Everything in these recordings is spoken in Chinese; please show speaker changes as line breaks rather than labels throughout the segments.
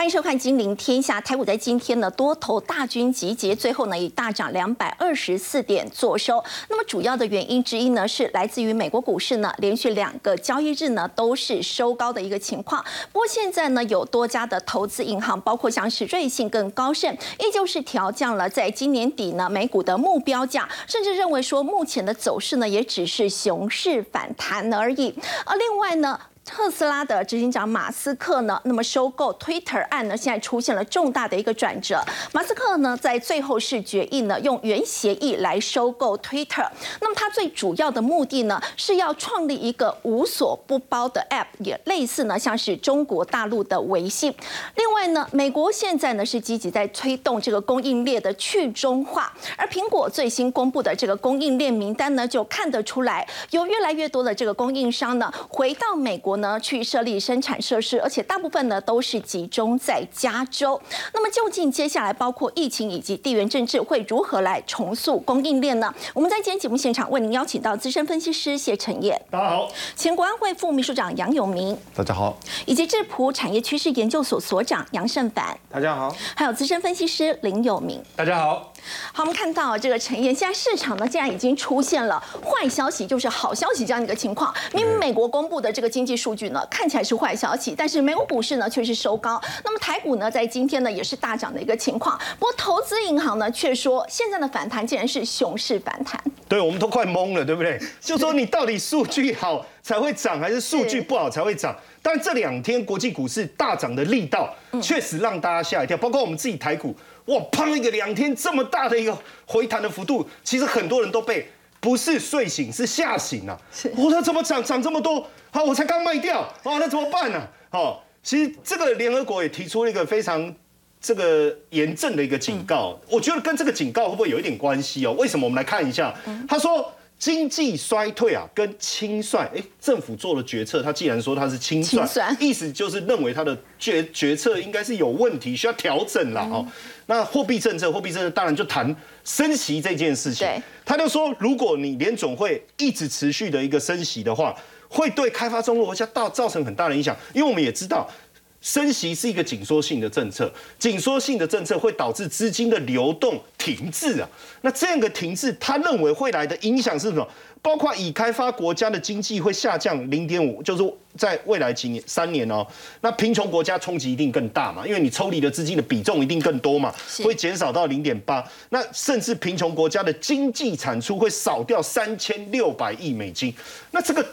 欢迎收看《金陵天下》。台股在今天呢，多头大军集结，最后呢以大涨两百二十四点作收。那么主要的原因之一呢，是来自于美国股市呢连续两个交易日呢都是收高的一个情况。不过现在呢，有多家的投资银行，包括像是瑞信跟高盛，依旧是调降了在今年底呢美股的目标价，甚至认为说目前的走势呢也只是熊市反弹而已。而另外呢。特斯拉的执行长马斯克呢，那么收购 Twitter 案呢，现在出现了重大的一个转折。马斯克呢，在最后是决议呢，用原协议来收购 Twitter。那么他最主要的目的呢，是要创立一个无所不包的 App，也类似呢，像是中国大陆的微信。另外呢，美国现在呢是积极在推动这个供应链的去中化，而苹果最新公布的这个供应链名单呢，就看得出来，有越来越多的这个供应商呢，回到美国。呢，去设立生产设施，而且大部分呢都是集中在加州。那么究竟接下来包括疫情以及地缘政治会如何来重塑供应链呢？我们在今天节目现场为您邀请到资深分析师谢承业，
大家好；
前国安会副秘书长杨永明，
大家好；
以及智普产业趋势研究所所长杨胜凡，
大家好；
还有资深分析师林有明，
大家好。
好，我们看到这个陈燕，现在市场呢竟然已经出现了坏消息，就是好消息这样一个情况。明明美国公布的这个经济数据呢看起来是坏消息，但是美国股市呢却是收高。那么台股呢在今天呢也是大涨的一个情况。不过投资银行呢却说现在的反弹竟然是熊市反弹。
对，我们都快懵了，对不对？就说你到底数据好才会涨，还是数据不好才会涨？但这两天国际股市大涨的力道确实让大家吓一跳，包括我们自己台股。哇，砰一个两天这么大的一个回弹的幅度，其实很多人都被不是睡醒，是吓醒了。我说怎么涨涨这么多？好，我才刚卖掉，哦，那怎么办呢？好，其实这个联合国也提出了一个非常这个严正的一个警告，我觉得跟这个警告会不会有一点关系哦？为什么？我们来看一下，他说。经济衰退啊，跟清算，哎，政府做了决策，他既然说他是清算，意思就是认为他的决决策应该是有问题，需要调整了哦。那货币政策，货币政策当然就谈升息这件事情。他就说，如果你联总会一直持续的一个升息的话，会对开发中国家造造成很大的影响，因为我们也知道。升息是一个紧缩性的政策，紧缩性的政策会导致资金的流动停滞啊。那这样的停滞，他认为会来的影响是什么？包括已开发国家的经济会下降零点五，就是在未来几年三年哦。那贫穷国家冲击一定更大嘛，因为你抽离的资金的比重一定更多嘛，会减少到零点八。那甚至贫穷国家的经济产出会少掉三千六百亿美金。那这个。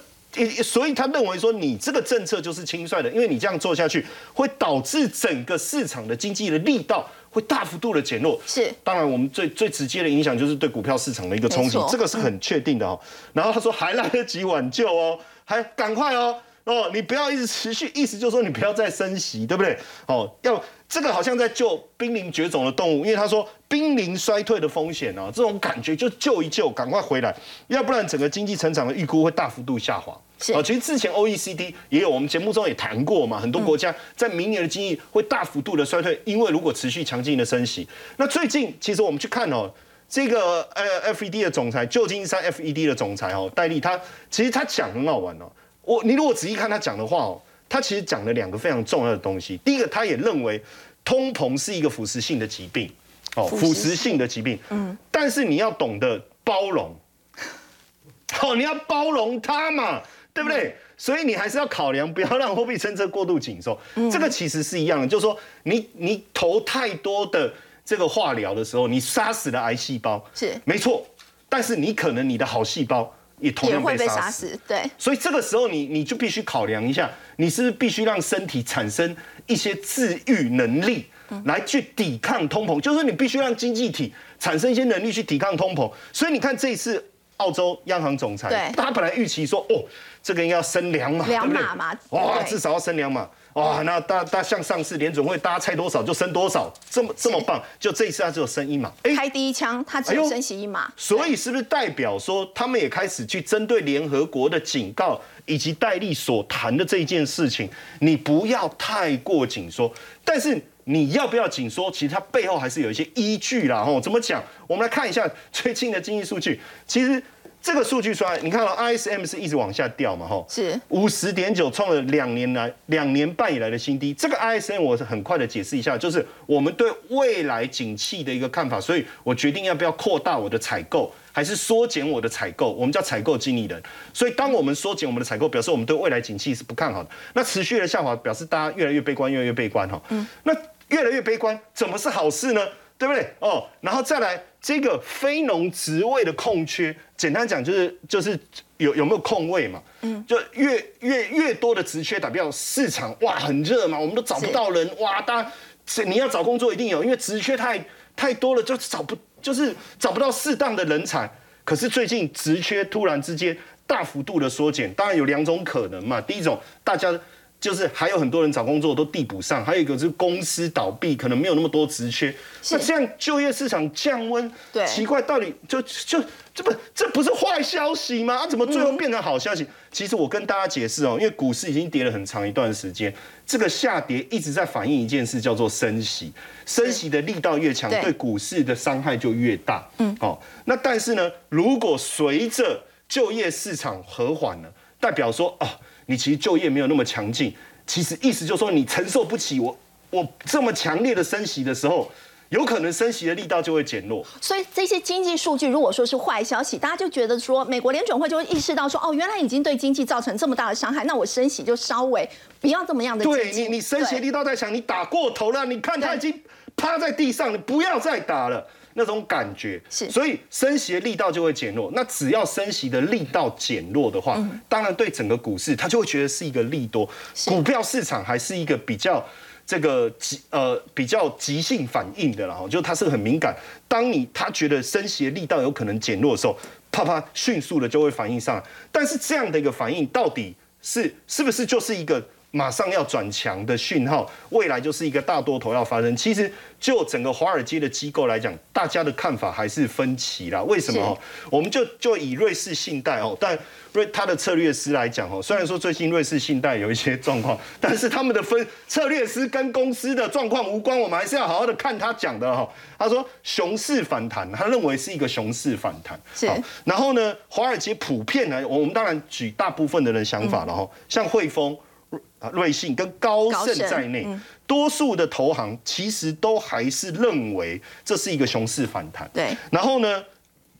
所以他认为说，你这个政策就是轻率的，因为你这样做下去，会导致整个市场的经济的力道会大幅度的减弱。
是，
当然我们最最直接的影响就是对股票市场的一个冲击，这个是很确定的哦。然后他说还来得及挽救哦，还赶快哦哦，你不要一直持续，意思就是说你不要再升息，对不对？哦，要。这个好像在救濒临绝种的动物，因为他说濒临衰退的风险啊，这种感觉就救一救，赶快回来，要不然整个经济成长的预估会大幅度下滑。
是
啊，其实之前 OECD 也有，我们节目中也谈过嘛，很多国家在明年的经济会大幅度的衰退，因为如果持续强劲的升息。那最近其实我们去看哦，这个呃 FED 的总裁旧金山 FED 的总裁哦戴利，他其实他讲很好玩哦，我你如果仔细看他讲的话哦。他其实讲了两个非常重要的东西。第一个，他也认为通膨是一个腐蚀性的疾病，
哦，
腐蚀性的疾病。嗯。但是你要懂得包容，哦，你要包容它嘛，对不对？所以你还是要考量，不要让货币政策过度紧缩。这个其实是一样的，就是说，你你投太多的这个化疗的时候，你杀死了癌细胞，
是
没错。但是你可能你的好细胞。也同样被杀死，
对。
所以这个时候，你你就必须考量一下，你是必须让身体产生一些自愈能力，来去抵抗通膨。就是你必须让经济体产生一些能力去抵抗通膨。所以你看这一次澳洲央行总裁，他本来预期说，哦，这个应该要升两码，
两码嘛，
哇，至少要升两码。哇，那大大像上次联准会，大家猜多少就升多少，这么这么棒。就这一次他只有升一码，
开第一枪他只有升息一码，
所以是不是代表说他们也开始去针对联合国的警告以及戴利所谈的这一件事情，你不要太过紧缩，但是你要不要紧缩，其实它背后还是有一些依据啦。吼，怎么讲？我们来看一下最近的经济数据，其实这个数据出来，你看到 ISM 是一直往下掉嘛，吼，
是
五十点九创了两年来两年半以来的新低。这个 ISM 我是很快的解释一下，就是我们对未来景气的一个看法，所以我决定要不要扩大我的采购，还是缩减我的采购。我们叫采购经理人。所以当我们缩减我们的采购，表示我们对未来景气是不看好的。那持续的下滑，表示大家越来越悲观，越来越悲观哈。嗯，那越来越悲观，怎么是好事呢？对不对？哦，然后再来这个非农职位的空缺，简单讲就是就是有有没有空位嘛？嗯，就越越越多的职缺，代表市场哇很热嘛，我们都找不到人哇，大家你要找工作一定有，因为职缺太太多了，就找不就是找不到适当的人才。可是最近职缺突然之间大幅度的缩减，当然有两种可能嘛。第一种，大家。就是还有很多人找工作都递补上，还有一个是公司倒闭，可能没有那么多职缺。那这样就业市场降温，
对，
奇怪，到底就就这不这不是坏消息吗？啊，怎么最后变成好消息？其实我跟大家解释哦，因为股市已经跌了很长一段时间，这个下跌一直在反映一件事，叫做升息。升息的力道越强，对股市的伤害就越大。嗯，哦，那但是呢，如果随着就业市场和缓了，代表说啊。你其实就业没有那么强劲，其实意思就是说你承受不起我我这么强烈的升息的时候，有可能升息的力道就会减弱。
所以这些经济数据如果说是坏消息，大家就觉得说美国联准会就会意识到说哦，原来已经对经济造成这么大的伤害，那我升息就稍微不要这么样的。
对你，你升息力道太强，你打过头了，你看他已经趴在地上，你不要再打了。那种感觉
是，
所以升息的力道就会减弱。那只要升息的力道减弱的话，当然对整个股市，它就会觉得是一个利多。股票市场还是一个比较这个急呃比较急性反应的啦，就它是很敏感。当你他觉得升息的力道有可能减弱的时候，啪啪迅速的就会反应上。但是这样的一个反应到底是是不是就是一个？马上要转强的讯号，未来就是一个大多头要发生。其实就整个华尔街的机构来讲，大家的看法还是分歧啦。为什么？我们就就以瑞士信贷哦，但瑞他的策略师来讲哦，虽然说最近瑞士信贷有一些状况，但是他们的分策略师跟公司的状况无关，我们还是要好好的看他讲的哈。他说熊市反弹，他认为是一个熊市反弹。
是。
然后呢，华尔街普遍呢，我们当然举大部分的人想法了哈，像汇丰。啊，瑞信跟高盛在内，多数的投行其实都还是认为这是一个熊市反弹。
对，
然后呢，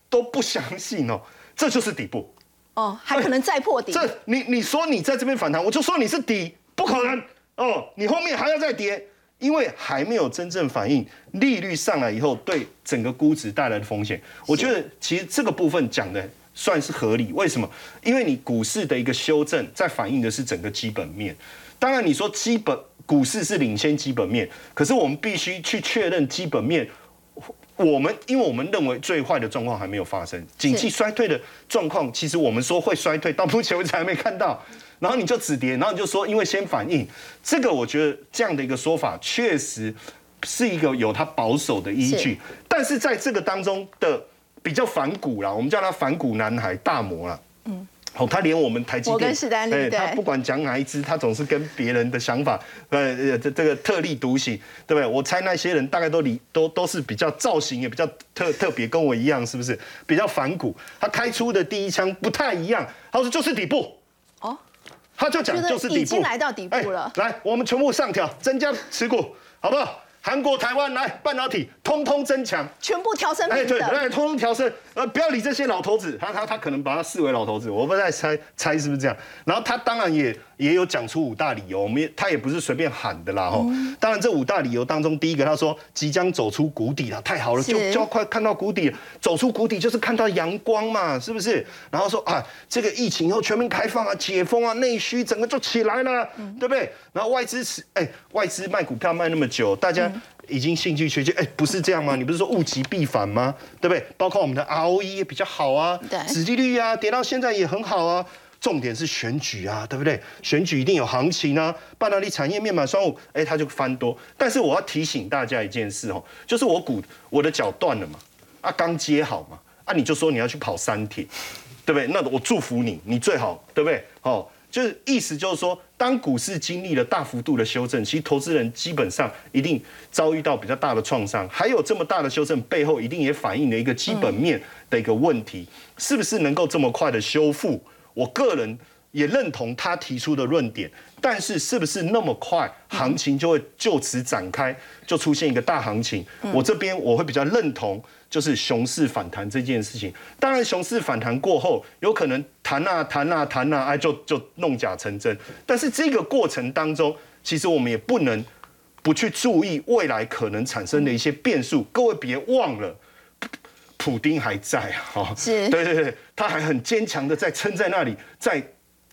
都不相信哦，这就是底部。
哦，还可能再破底。
这你你说你在这边反弹，我就说你是底，不可能哦，你后面还要再跌，因为还没有真正反映利率上来以后对整个估值带来的风险。我觉得其实这个部分讲的。算是合理，为什么？因为你股市的一个修正，在反映的是整个基本面。当然，你说基本股市是领先基本面，可是我们必须去确认基本面。我们因为我们认为最坏的状况还没有发生，景气衰退的状况，其实我们说会衰退，到目前为止还没看到。然后你就止跌，然后你就说因为先反应，这个我觉得这样的一个说法确实是一个有它保守的依据。但是在这个当中的。比较反骨啦，我们叫他反骨男孩大魔啦。嗯，好，他连我们台积电，
哎，
他不管讲哪一支，他总是跟别人的想法，呃，这这个特立独行，对不对？我猜那些人大概都理都都是比较造型也比较特特别，跟我一样，是不是？比较反骨，他开出的第一枪不太一样，他说就是底部。哦，他就讲就是底部，已
经来到底部了。
来，我们全部上调，增加持股，好不好？韩国、台湾来半导体，通通增强，
全部调升。哎，
对，来通通调升。呃，不要理这些老头子，他他他可能把他视为老头子，我不在猜猜是不是这样。然后他当然也也有讲出五大理由，我们也他也不是随便喊的啦哈。当然这五大理由当中，第一个他说即将走出谷底了，太好了，就就要快看到谷底，走出谷底就是看到阳光嘛，是不是？然后说啊，这个疫情以后全面开放啊，解封啊，内需整个就起来了，对不对？然后外资是哎，外资卖股票卖那么久，大家。已经兴趣缺缺，哎，不是这样吗？你不是说物极必反吗？对不对？包括我们的 ROE 也比较好啊，
对，
殖利率啊，跌到现在也很好啊。重点是选举啊，对不对？选举一定有行情啊。半导体产业面板双五，哎，它就翻多。但是我要提醒大家一件事哦，就是我股我的脚断了嘛，啊，刚接好嘛，啊，你就说你要去跑三铁，对不对？那我祝福你，你最好，对不对？哦。就是意思就是说，当股市经历了大幅度的修正，其实投资人基本上一定遭遇到比较大的创伤。还有这么大的修正背后，一定也反映了一个基本面的一个问题，是不是能够这么快的修复？我个人也认同他提出的论点，但是是不是那么快行情就会就此展开，就出现一个大行情？我这边我会比较认同。就是熊市反弹这件事情，当然熊市反弹过后，有可能弹啊弹啊弹啊，哎就就弄假成真。但是这个过程当中，其实我们也不能不去注意未来可能产生的一些变数。各位别忘了，普丁还在
啊，是，
对对对，他还很坚强的在撑在那里，在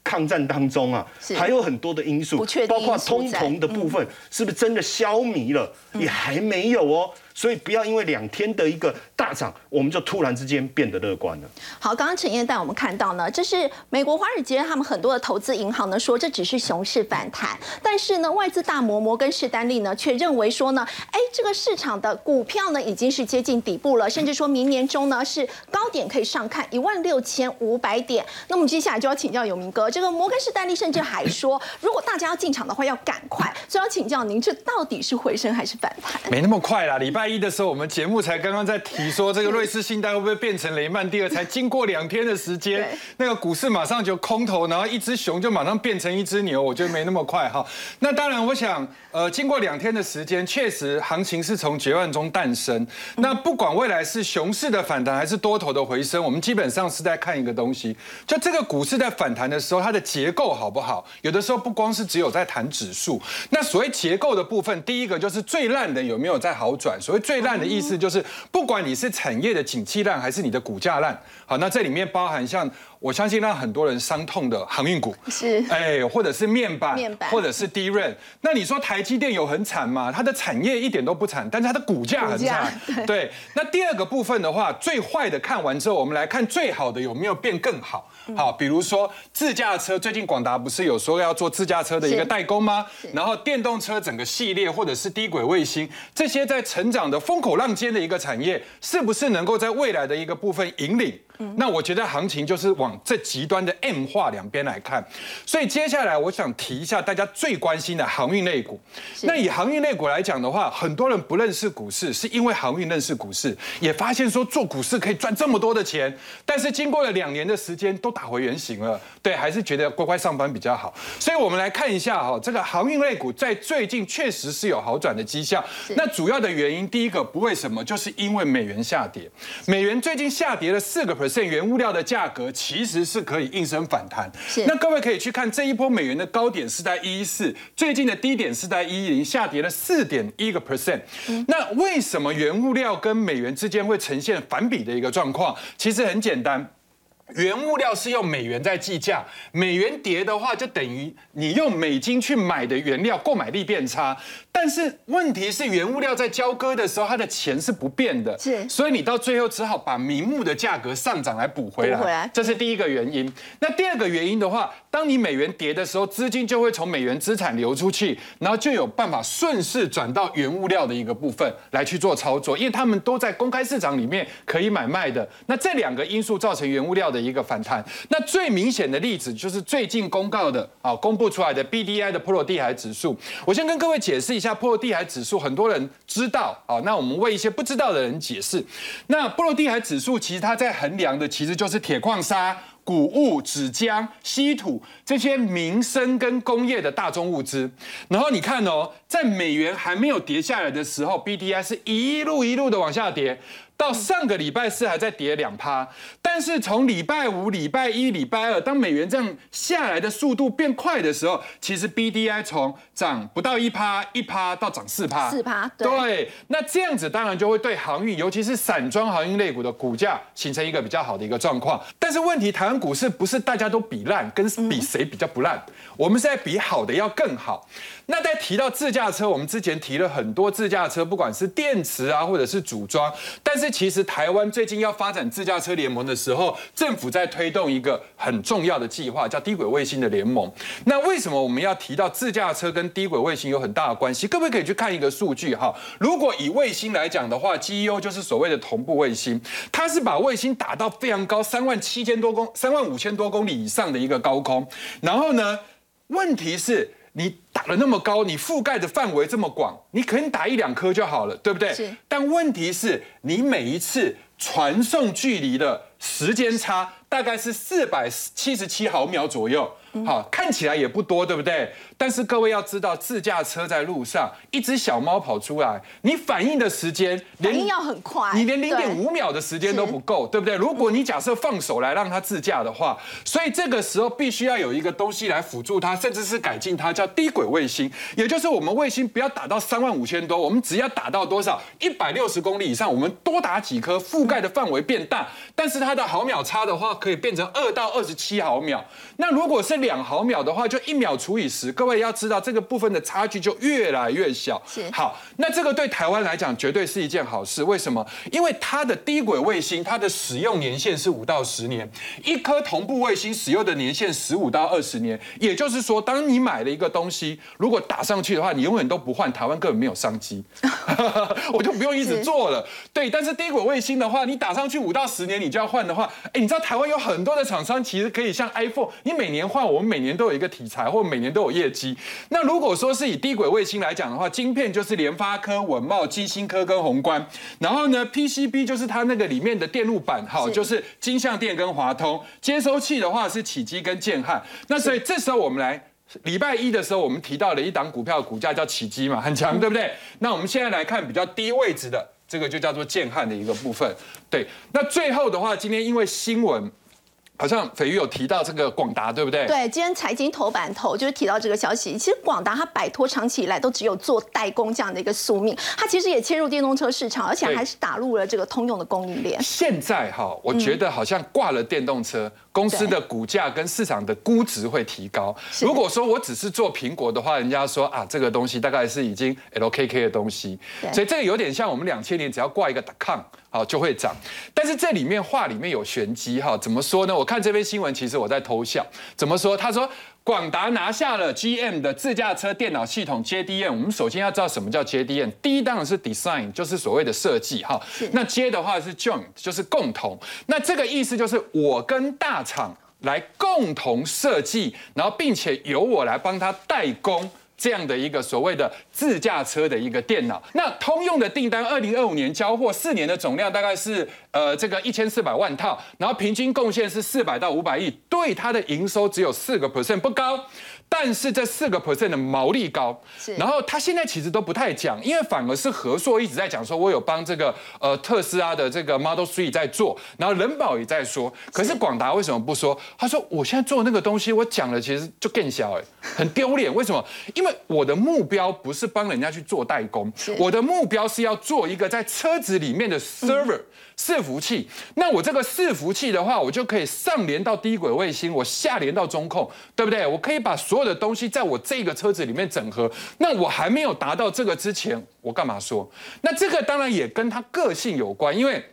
抗战当中啊，还有很多的因素，包括通膨的部分，是不是真的消弭了？也还没有哦。所以不要因为两天的一个大涨，我们就突然之间变得乐观了。
好，刚刚陈燕带我们看到呢，这是美国华尔街他们很多的投资银行呢说这只是熊市反弹，但是呢外资大摩摩根士丹利呢却认为说呢，哎这个市场的股票呢已经是接近底部了，甚至说明年中呢是高点可以上看一万六千五百点。那么接下来就要请教永明哥，这个摩根士丹利甚至还说，如果大家要进场的话要赶快，所以要请教您，这到底是回升还是反弹？
没那么快啦，礼拜。一的时候，我们节目才刚刚在提说，这个瑞士信贷会不会变成雷曼第二？才经过两天的时间，那个股市马上就空头，然后一只熊就马上变成一只牛，我觉得没那么快哈。那当然，我想，呃，经过两天的时间，确实行情是从绝望中诞生。那不管未来是熊市的反弹还是多头的回升，我们基本上是在看一个东西，就这个股市在反弹的时候，它的结构好不好？有的时候不光是只有在谈指数，那所谓结构的部分，第一个就是最烂的有没有在好转？所最烂的意思就是，不管你是产业的景气烂，还是你的股价烂，好，那这里面包含像。我相信让很多人伤痛的航运股
是，
哎，或者是面板，
面板，
或者是低润。那你说台积电有很惨吗？它的产业一点都不惨，但是它的股价很惨。对。那第二个部分的话，最坏的看完之后，我们来看最好的有没有变更好？好，比如说自驾车，最近广达不是有说要做自驾车的一个代工吗？然后电动车整个系列，或者是低轨卫星，这些在成长的风口浪尖的一个产业，是不是能够在未来的一个部分引领？那我觉得行情就是往这极端的 M 化两边来看，所以接下来我想提一下大家最关心的航运类股。那以航运类股来讲的话，很多人不认识股市，是因为航运认识股市，也发现说做股市可以赚这么多的钱。但是经过了两年的时间，都打回原形了。对，还是觉得乖乖上班比较好。所以我们来看一下哈，这个航运类股在最近确实是有好转的迹象。那主要的原因，第一个不为什么，就是因为美元下跌。美元最近下跌了四个。现原物料的价格其实是可以应声反弹。那各位可以去看这一波美元的高点是在一一四，最近的低点是在一一零，下跌了四点一个 percent。那为什么原物料跟美元之间会呈现反比的一个状况？其实很简单。原物料是用美元在计价，美元跌的话，就等于你用美金去买的原料购买力变差。但是问题是，原物料在交割的时候，它的钱是不变的，
是，
所以你到最后只好把明目的价格上涨来补回来。这是第一个原因。那第二个原因的话，当你美元跌的时候，资金就会从美元资产流出去，然后就有办法顺势转到原物料的一个部分来去做操作，因为他们都在公开市场里面可以买卖的。那这两个因素造成原物料。的一个反弹，那最明显的例子就是最近公告的啊，公布出来的 B D I 的波罗的海指数。我先跟各位解释一下波罗的海指数，很多人知道啊，那我们为一些不知道的人解释。那波罗的海指数其实它在衡量的其实就是铁矿砂、谷物、纸浆、稀土这些民生跟工业的大宗物资。然后你看哦，在美元还没有跌下来的时候，B D I 是一路一路的往下跌。到上个礼拜四还在跌两趴，但是从礼拜五、礼拜一、礼拜二，当美元这样下来的速度变快的时候，其实 B D I 从涨不到一趴、一趴到涨四趴，
四趴，
对。那这样子当然就会对航运，尤其是散装航运类股的股价形成一个比较好的一个状况。但是问题，台湾股市不是大家都比烂，跟比谁比较不烂，我们是在比好的要更好。那在提到自驾车，我们之前提了很多自驾车，不管是电池啊，或者是组装，但是其实台湾最近要发展自驾车联盟的时候，政府在推动一个很重要的计划，叫低轨卫星的联盟。那为什么我们要提到自驾车跟低轨卫星有很大的关系？各位可以去看一个数据哈。如果以卫星来讲的话，GEO 就是所谓的同步卫星，它是把卫星打到非常高，三万七千多公、三万五千多公里以上的一个高空。然后呢，问题是。你打了那么高，你覆盖的范围这么广，你可能打一两颗就好了，对不对？
是。
但问题是你每一次传送距离的时间差大概是四百七十七毫秒左右。好，看起来也不多，对不对？但是各位要知道，自驾车在路上，一只小猫跑出来，你反应的时间，
反应要很快，
你连零点五秒的时间都不够，对不对？如果你假设放手来让它自驾的话，所以这个时候必须要有一个东西来辅助它，甚至是改进它，叫低轨卫星，也就是我们卫星不要打到三万五千多，我们只要打到多少一百六十公里以上，我们多打几颗，覆盖的范围变大，但是它的毫秒差的话，可以变成二到二十七毫秒。那如果是两毫秒的话，就一秒除以十。各位要知道，这个部分的差距就越来越小。
是
好，那这个对台湾来讲绝对是一件好事。为什么？因为它的低轨卫星，它的使用年限是五到十年，一颗同步卫星使用的年限十五到二十年。也就是说，当你买了一个东西，如果打上去的话，你永远都不换，台湾根本没有商机，我就不用一直做了。对，但是低轨卫星的话，你打上去五到十年，你就要换的话，哎，你知道台湾有很多的厂商其实可以像 iPhone，你每年换，我们每年都有一个题材，或每年都有业绩。那如果说是以低轨卫星来讲的话，晶片就是联发科、稳茂、基星科跟宏观，然后呢，PCB 就是它那个里面的电路板，哈，就是金相电跟华通，接收器的话是启基跟建汉。那所以这时候我们来礼拜一的时候，我们提到了一档股票，股价叫启基嘛，很强，对不对？那我们现在来看比较低位置的，这个就叫做建汉的一个部分。对，那最后的话，今天因为新闻。好像斐玉有提到这个广达，对不对？
对，今天财经头版头就是提到这个消息。其实广达它摆脱长期以来都只有做代工这样的一个宿命，它其实也切入电动车市场，而且还是打入了这个通用的供应链。
现在哈，我觉得好像挂了电动车。公司的股价跟市场的估值会提高。如果说我只是做苹果的话，人家说啊，这个东西大概是已经 LKK 的东西，所以这个有点像我们两千年只要挂一个 com 好就会涨。但是这里面话里面有玄机哈，怎么说呢？我看这篇新闻，其实我在偷笑。怎么说？他说。广达拿下了 GM 的自驾车电脑系统 JDM。我们首先要知道什么叫 JDM。第一当然是 design，就是所谓的设计哈。那 J 的话是 joint，就是共同。那这个意思就是我跟大厂来共同设计，然后并且由我来帮他代工。这样的一个所谓的自驾车的一个电脑，那通用的订单，二零二五年交货四年的总量大概是呃这个一千四百万套，然后平均贡献是四百到五百亿，对它的营收只有四个 percent 不高。但是这四个 percent 的毛利高，然后他现在其实都不太讲，因为反而是和硕一直在讲说，我有帮这个呃特斯拉的这个 Model Three 在做，然后人保也在说，可是广达为什么不说？他说我现在做那个东西，我讲了其实就更小哎，很丢脸。为什么？因为我的目标不是帮人家去做代工，我的目标是要做一个在车子里面的 server。伺服器，那我这个伺服器的话，我就可以上连到低轨卫星，我下连到中控，对不对？我可以把所有的东西在我这个车子里面整合。那我还没有达到这个之前，我干嘛说？那这个当然也跟他个性有关，因为。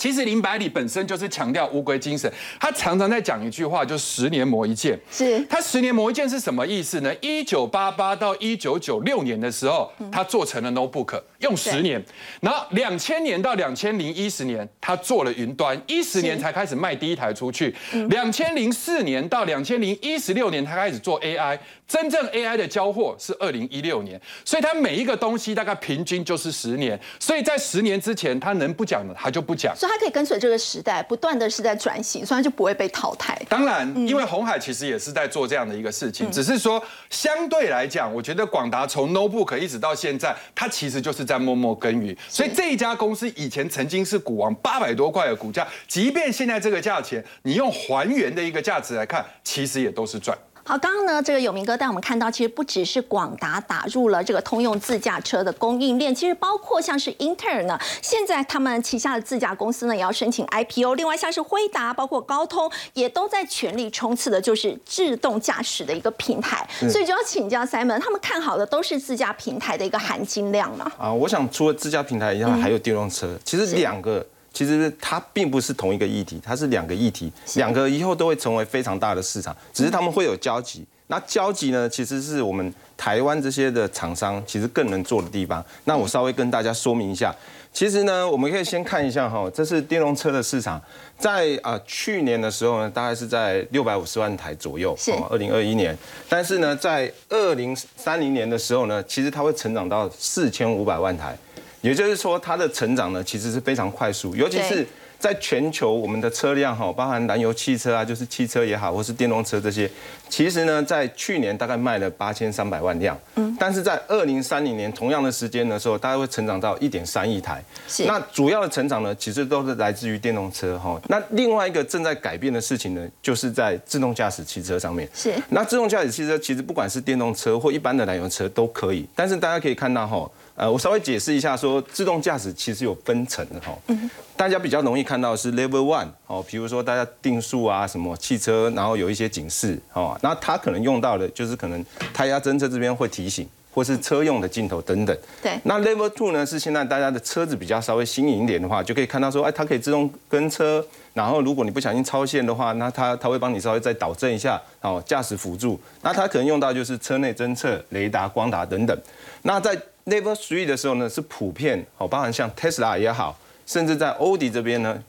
其实林百里本身就是强调乌龟精神，他常常在讲一句话，就十年磨一剑。
是
他十年磨一剑是什么意思呢？一九八八到一九九六年的时候，他做成了 notebook，用十年。然后两千年到两千零一十年，他做了云端，一十年才开始卖第一台出去。两千零四年到两千零一十六年，他开始做 AI。真正 AI 的交货是二零一六年，所以它每一个东西大概平均就是十年，所以在十年之前，它能不讲的，它就不讲。
所以它可以跟随这个时代，不断的是在转型，所以它就不会被淘汰。
当然，因为红海其实也是在做这样的一个事情，只是说相对来讲，我觉得广达从 Notebook 一直到现在，它其实就是在默默耕耘。所以这一家公司以前曾经是股王，八百多块的股价，即便现在这个价钱，你用还原的一个价值来看，其实也都是赚。
好，刚刚呢，这个有明哥带我们看到，其实不只是广达打入了这个通用自驾车的供应链，其实包括像是英特尔呢，现在他们旗下的自驾公司呢也要申请 IPO，另外像是辉达，包括高通也都在全力冲刺的，就是自动驾驶的一个平台。所以就要请教 Simon，他们看好的都是自驾平台的一个含金量嘛？
啊，我想除了自驾平台以外，还有电动车，其实两个。其实它并不是同一个议题，它是两个议题，两个以后都会成为非常大的市场，只是他们会有交集。那交集呢，其实是我们台湾这些的厂商其实更能做的地方。那我稍微跟大家说明一下。其实呢，我们可以先看一下哈，这是电动车的市场，在啊去年的时候呢，大概是在六百五十万台左右，
是
二零二一年。但是呢，在二零三零年的时候呢，其实它会成长到四千五百万台，也就是说它的成长呢，其实是非常快速，尤其是。在全球，我们的车辆哈，包含燃油汽车啊，就是汽车也好，或是电动车这些，其实呢，在去年大概卖了八千三百万辆，嗯，但是在二零三零年同样的时间的时候，大概会成长到一点三亿台。
是。
那主要的成长呢，其实都是来自于电动车哈。那另外一个正在改变的事情呢，就是在自动驾驶汽车上面。
是。
那自动驾驶汽车其实不管是电动车或一般的燃油车都可以，但是大家可以看到哈。呃，我稍微解释一下，说自动驾驶其实有分层的哈。嗯。大家比较容易看到是 Level One 哦，比如说大家定速啊，什么汽车，然后有一些警示哦，那它可能用到的就是可能胎压侦测这边会提醒，或是车用的镜头等等。
对。
那 Level Two 呢，是现在大家的车子比较稍微新颖一点的话，就可以看到说，哎，它可以自动跟车，然后如果你不小心超线的话，那它它会帮你稍微再导正一下哦，驾驶辅助。那它可能用到就是车内侦测、雷达、光达等等。那在 Level Three 的时候呢，是普遍哦，包含像 Tesla 也好，甚至在欧迪这边呢，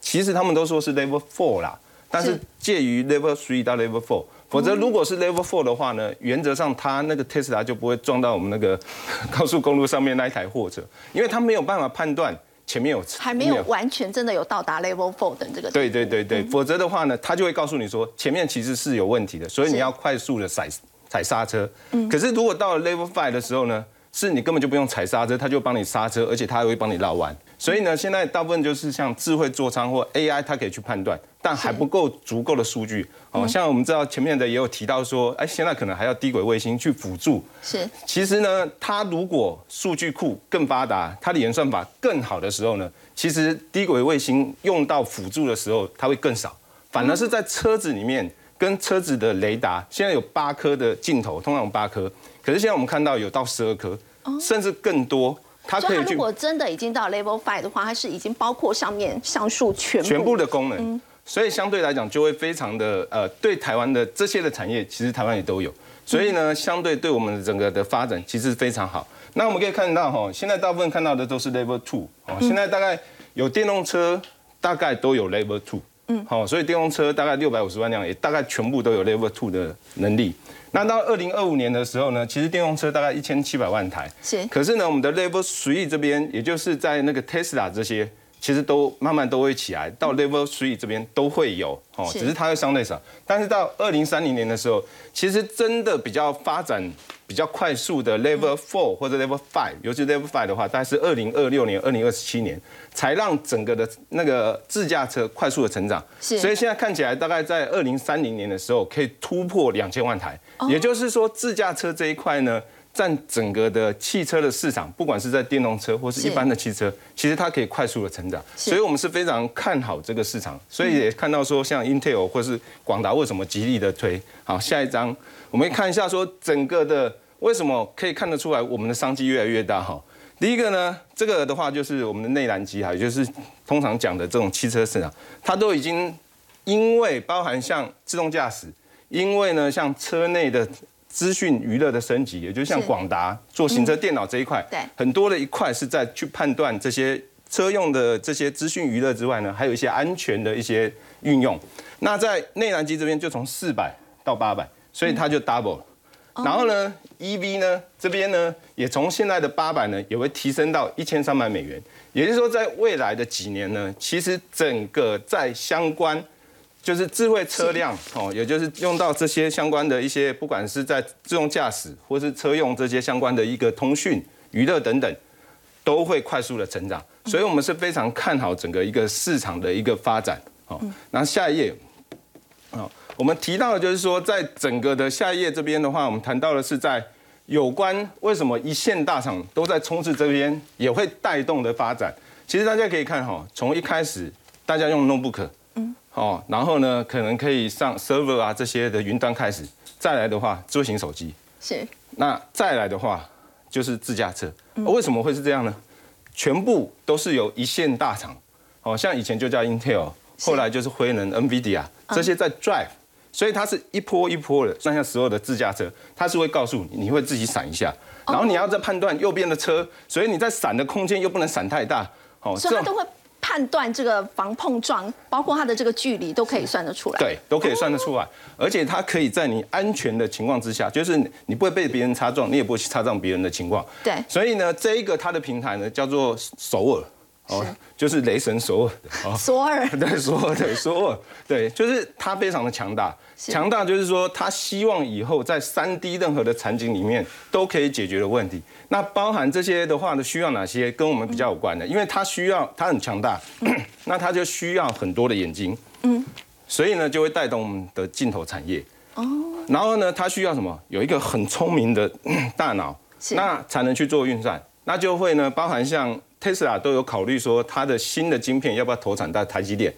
其实他们都说是 Level Four 啦，但是介于 Level Three 到 Level Four，否则如果是 Level Four 的话呢，原则上它那个 Tesla 就不会撞到我们那个 高速公路上面那一台货车，因为它没有办法判断前面有
还没有完全真的有到达 Level Four 的这个
对对对对，否则的话呢，它就会告诉你说前面其实是有问题的，所以你要快速的踩踩刹车。嗯，可是如果到了 Level Five 的时候呢？是你根本就不用踩刹车，它就帮你刹车，而且它还会帮你绕弯。所以呢，现在大部分就是像智慧座舱或 AI，它可以去判断，但还不够足够的数据。哦，像我们知道前面的也有提到说，哎，现在可能还要低轨卫星去辅助。
是。
其实呢，它如果数据库更发达，它的演算法更好的时候呢，其实低轨卫星用到辅助的时候，它会更少。反而是在车子里面，跟车子的雷达，现在有八颗的镜头，通常有八颗。可是现在我们看到有到十二颗，甚至更多。
它可以如果真的已经到 Level Five 的话，它是已经包括上面上述全
全部的功能。所以相对来讲就会非常的呃，对台湾的这些的产业，其实台湾也都有。所以呢，相对对我们整个的发展其实非常好。那我们可以看到哈，现在大部分看到的都是 Level Two 哦，现在大概有电动车，大概都有 Level Two。嗯，好，所以电动车大概六百五十万辆，也大概全部都有 Level Two 的能力。那到二零二五年的时候呢，其实电动车大概一千七百万台，
是。
可是呢，我们的 Level Three 这边，也就是在那个 Tesla 这些，其实都慢慢都会起来，到 Level Three 这边都会有，哦，只是它会相对少。但是到二零三零年的时候，其实真的比较发展。比较快速的 Level Four 或者 Level Five，尤其 Level Five 的话，大概是二零二六年、二零二七年才让整个的那个自驾车快速的成长。
是，
所以现在看起来大概在二零三零年的时候可以突破两千万台。也就是说，自驾车这一块呢，占整个的汽车的市场，不管是在电动车或是一般的汽车，其实它可以快速的成长。所以我们是非常看好这个市场。所以也看到说，像 Intel 或是广达为什么极力的推。好，下一张我们看一下说整个的。为什么可以看得出来我们的商机越来越大哈？第一个呢，这个的话就是我们的内燃机哈，也就是通常讲的这种汽车市场，它都已经因为包含像自动驾驶，因为呢像车内的资讯娱乐的升级，也就像广达做行车电脑这一块，
对，
很多的一块是在去判断这些车用的这些资讯娱乐之外呢，还有一些安全的一些运用。那在内燃机这边就从四百到八百，所以它就 double。然后呢，EV 呢这边呢也从现在的八百呢也会提升到一千三百美元，也就是说在未来的几年呢，其实整个在相关就是智慧车辆哦，也就是用到这些相关的一些，不管是在自动驾驶或是车用这些相关的一个通讯、娱乐等等，都会快速的成长，所以我们是非常看好整个一个市场的一个发展。好，然后下一页，哦。我们提到的就是说，在整个的下一页这边的话，我们谈到的是在有关为什么一线大厂都在冲刺这边，也会带动的发展。其实大家可以看哈，从一开始大家用 notebook，嗯，哦，然后呢，可能可以上 server 啊这些的云端开始，再来的话，智型手机。
是，
那再来的话就是自驾车。为什么会是这样呢？全部都是由一线大厂。哦，像以前就叫 Intel，后来就是辉能、NVIDIA 这些在 drive，所以它是一波一波的，剩下所有的自驾车，它是会告诉你，你会自己闪一下，然后你要再判断右边的车，所以你在闪的空间又不能闪太大，
哦，所以它都会判断这个防碰撞，包括它的这个距离都可以算得出来，
对，都可以算得出来，而且它可以在你安全的情况之下，就是你不会被别人擦撞，你也不会去擦撞别人的情况，
对，
所以呢，这一个它的平台呢叫做首尔。哦，就是雷神索尔。
的 索尔，
对索尔，对索尔，对，就是他非常的强大，强大就是说他希望以后在三 D 任何的场景里面都可以解决的问题。那包含这些的话呢，需要哪些跟我们比较有关的？因为他需要他很强大，那他就需要很多的眼睛，嗯，所以呢就会带动我们的镜头产业。哦，然后呢，他需要什么？有一个很聪明的 大脑，那才能去做运算，那就会呢包含像。Tesla 都有考虑说，它的新的晶片要不要投产到台积电？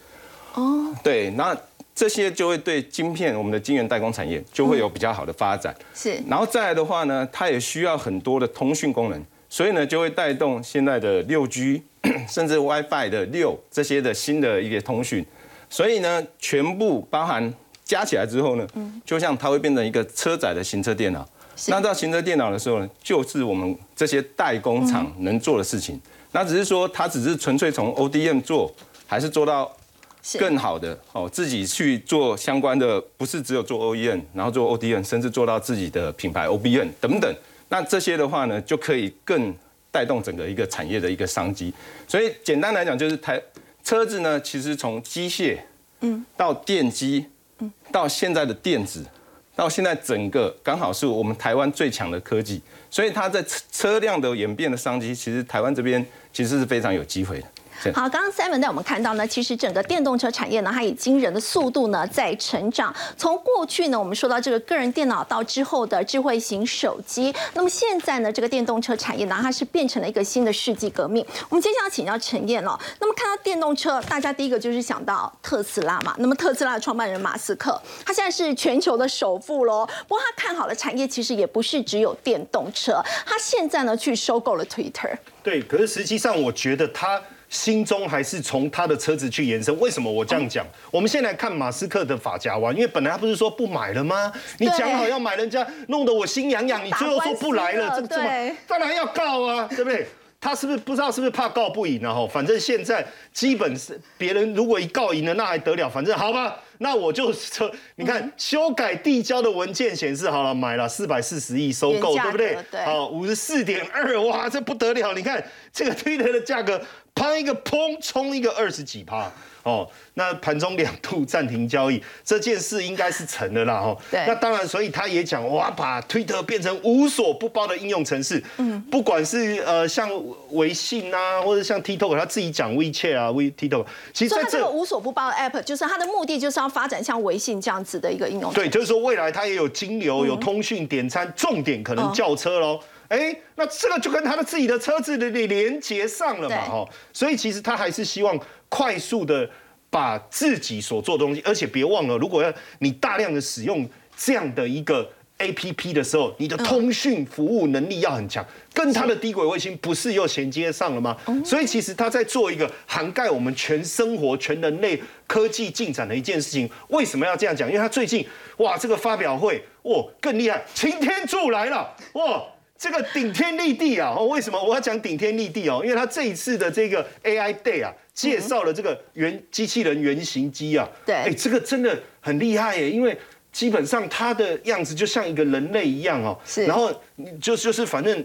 哦，对，那这些就会对晶片我们的晶圆代工产业就会有比较好的发展。
是，
然后再来的话呢，它也需要很多的通讯功能，所以呢就会带动现在的六 G 甚至 WiFi 的六这些的新的一个通讯。所以呢，全部包含加起来之后呢，就像它会变成一个车载的行车电脑。那到行车电脑的时候呢，就是我们这些代工厂能做的事情。那只是说，他只是纯粹从 ODM 做，还是做到更好的哦？自己去做相关的，不是只有做 OEM，然后做 ODM，甚至做到自己的品牌 OBN 等等。那这些的话呢，就可以更带动整个一个产业的一个商机。所以简单来讲，就是台车子呢，其实从机械，嗯，到电机，嗯，到现在的电子。到现在，整个刚好是我们台湾最强的科技，所以它在车车辆的演变的商机，其实台湾这边其实是非常有机会的。
好，刚刚 Simon 带我们看到呢，其实整个电动车产业呢，它以惊人的速度呢在成长。从过去呢，我们说到这个个人电脑，到之后的智慧型手机，那么现在呢，这个电动车产业呢，它是变成了一个新的世纪革命。我们接下来请教陈燕了。那么看到电动车，大家第一个就是想到特斯拉嘛。那么特斯拉的创办人马斯克，他现在是全球的首富喽。不过他看好的产业其实也不是只有电动车，他现在呢去收购了 Twitter。
对，可是实际上我觉得他。心中还是从他的车子去延伸。为什么我这样讲？我们先来看马斯克的法夹湾，因为本来他不是说不买了吗？你讲好要买，人家弄得我心痒痒，你最后说不来了，这这么当然要告啊，对不对？他是不是不知道是不是怕告不赢啊？哈，反正现在基本是别人如果一告赢了，那还得了？反正好吧。那我就说，你看修改递交的文件显示好了，买了四百四十亿收购，对不对？好，五十四点二，哇，这不得了！你看这个推特的价格，砰一个砰，冲一个二十几趴。哦，那盘中两度暂停交易，这件事应该是成了啦，哈。
对。
那当然，所以他也讲，哇，把推特变成无所不包的应用程式。嗯。不管是呃像微信啊，或者像 TikTok，他自己讲 WeChat 啊，We TikTok，
其实这个无所不包的 App，就是它的目的就是要发展像微信这样子的一个应用。
对，就是说未来它也有金流、有通讯、点餐，重点可能叫车喽。哎，那这个就跟他的自己的车子的连接上了嘛，哈。所以其实他还是希望。快速的把自己所做的东西，而且别忘了，如果要你大量的使用这样的一个 A P P 的时候，你的通讯服务能力要很强，跟他的低轨卫星不是又衔接上了吗？所以其实他在做一个涵盖我们全生活、全人类科技进展的一件事情。为什么要这样讲？因为他最近哇，这个发表会哇更厉害，擎天柱来了哇。这个顶天立地啊！哦，为什么我要讲顶天立地哦？因为他这一次的这个 AI Day 啊，介绍了这个原机器人原型机啊。
对，
哎，这个真的很厉害耶！因为基本上它的样子就像一个人类一样哦。
是。
然后就就是反正，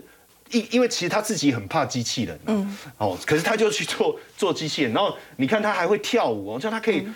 因因为其实他自己很怕机器人。嗯。哦，可是他就去做做机器人，然后你看他还会跳舞哦，叫他可以。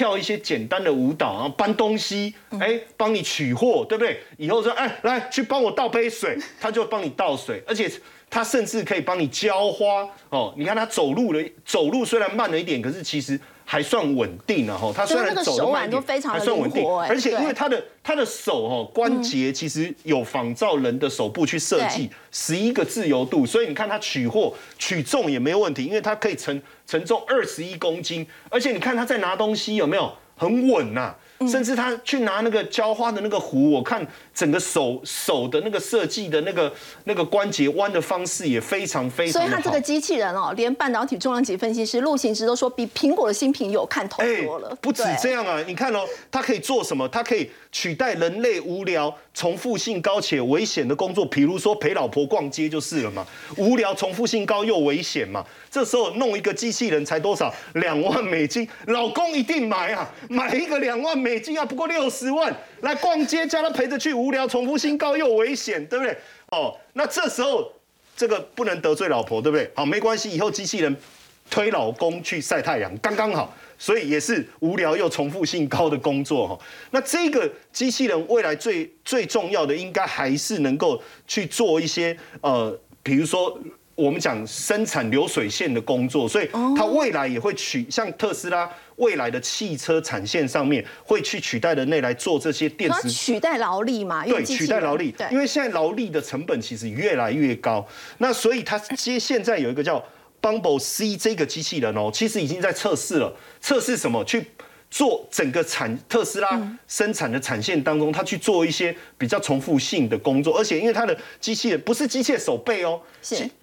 跳一些简单的舞蹈，然后搬东西，哎，帮你取货，对不对？以后说，哎，来去帮我倒杯水，他就帮你倒水，而且他甚至可以帮你浇花哦。你看他走路的，走路虽然慢了一点，可是其实。还算稳定了哈，他虽然走的慢一点，还算稳定，而且因为他的他的手哈关节其实有仿照人的手部去设计，十一个自由度，所以你看他取货取重也没有问题，因为他可以承承重二十一公斤，而且你看他在拿东西有没有？很稳呐、甚至他去拿那个浇花的那个壶，我看整个手手的那个设计的那个那个关节弯的方式也非常非常。
所以它这个机器人哦，连半导体重量级分析师陆行之都说比苹果的新品有看头多了。
哎不止这样啊！你看哦，它可以做什么？它可以取代人类无聊、重复性高且危险的工作，比如说陪老婆逛街就是了嘛。无聊、重复性高又危险嘛。这时候弄一个机器人才多少？两万美金，老公一定买啊！买一个两万美金啊，不过六十万，来逛街叫他陪着去，无无聊、重复性高又危险，对不对？哦，那这时候这个不能得罪老婆，对不对？好，没关系，以后机器人推老公去晒太阳，刚刚好。所以也是无聊又重复性高的工作哈。那这个机器人未来最最重要的，应该还是能够去做一些呃，比如说。我们讲生产流水线的工作，所以它未来也会取像特斯拉未来的汽车产线上面会去取代人类来做这些电池
取代劳力嘛？
对，取代劳力
对，，
因为现在劳力的成本其实越来越高，那所以它接现在有一个叫 Bumble C 这个机器人哦，其实已经在测试了，测试什么？去做整个产特斯拉
嗯。
生产的产线当中，它去做一些比较重复性的工作，而且因为它的机器人不是机械手背哦，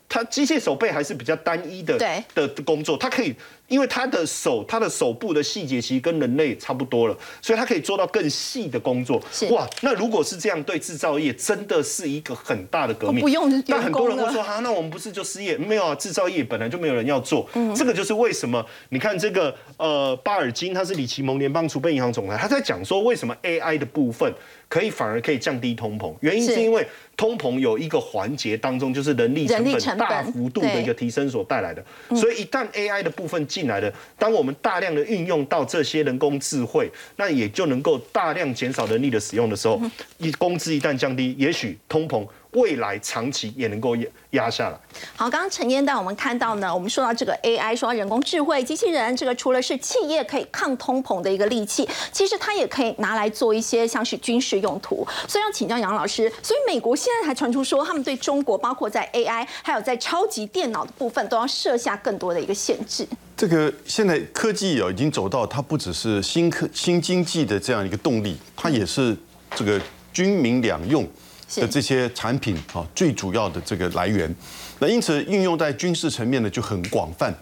它机械手背还是比较单一的的的工作，它可以因为它的手它的手部的细节其实跟人类差不多了，所以它可以做到更细的工作。哇，那如果是这样，对制造业真的是一个很大的革命。
不用员
那很多人会说啊，那我们不是就失业？没有啊，制造业本来就没有人要做。
嗯
这个就是为什么你看这个呃巴尔金他是李奇蒙联邦储备银行总裁，他在讲说为什么 AI 的部分可以反而可以降低通膨，原因
是
是因为通膨有一个环节当中就是人力成本大幅度的一个提升所带来的，所以一旦 AI 的部分进来的，当我们大量的运用到这些人工智慧，那也就能够大量减少人力的使用的时候，一工资一旦降低，也许通膨未来长期也能够压压下来。
好，刚刚陈燕带我们看到呢，我们说到这个 AI，说到人工智慧、机器人，这个除了是企业可以抗通膨的一个利器，其实它也可以拿来做一些像是军事用途。所以要请教杨老师，所以美国现在还传出说，他们对中国包括在 AI 还有在超级电脑的部分，都要设下更多的一个限制。
这个现在科技啊，已经走到它不只是新科新经济的这样一个动力，它也是这个军民两用的这些产品啊最主要的这个来源。那因此运用在军事层面呢就很广泛。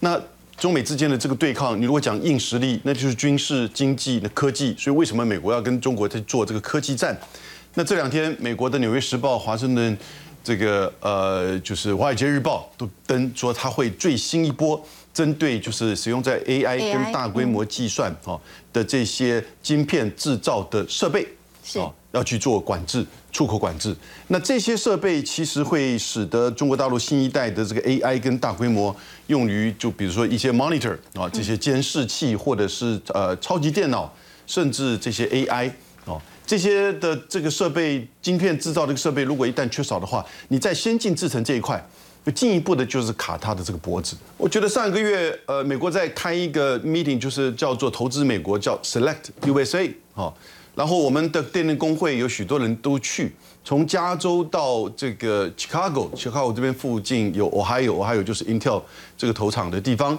那中美之间的这个对抗，你如果讲硬实力，那就是军事、经济、的科技。所以为什么美国要跟中国在做这个科技战？那这两天，美国的《纽约时报》、华盛顿这个呃，就是《华尔街日报》都登说，它会最新一波针对就是使用在 AI 跟大规模计算哦的这些晶片制造的设备
是
哦要去做管制、出口管制。那这些设备其实会使得中国大陆新一代的这个 AI 跟大规模用于就比如说一些 monitor 啊这些监视器，或者是呃超级电脑，甚至这些 AI 哦。这些的这个设备、晶片制造这个设备，如果一旦缺少的话，你在先进制程这一块，就进一步的就是卡它的这个脖子。我觉得上个月，呃，美国在开一个 meeting，就是叫做投资美国，叫 Select USA 哦。然后我们的电力工会有许多人都去，从加州到这个 Chicago，Chicago 这边附近有 Ohio，Ohio 就是 Intel 这个投厂的地方。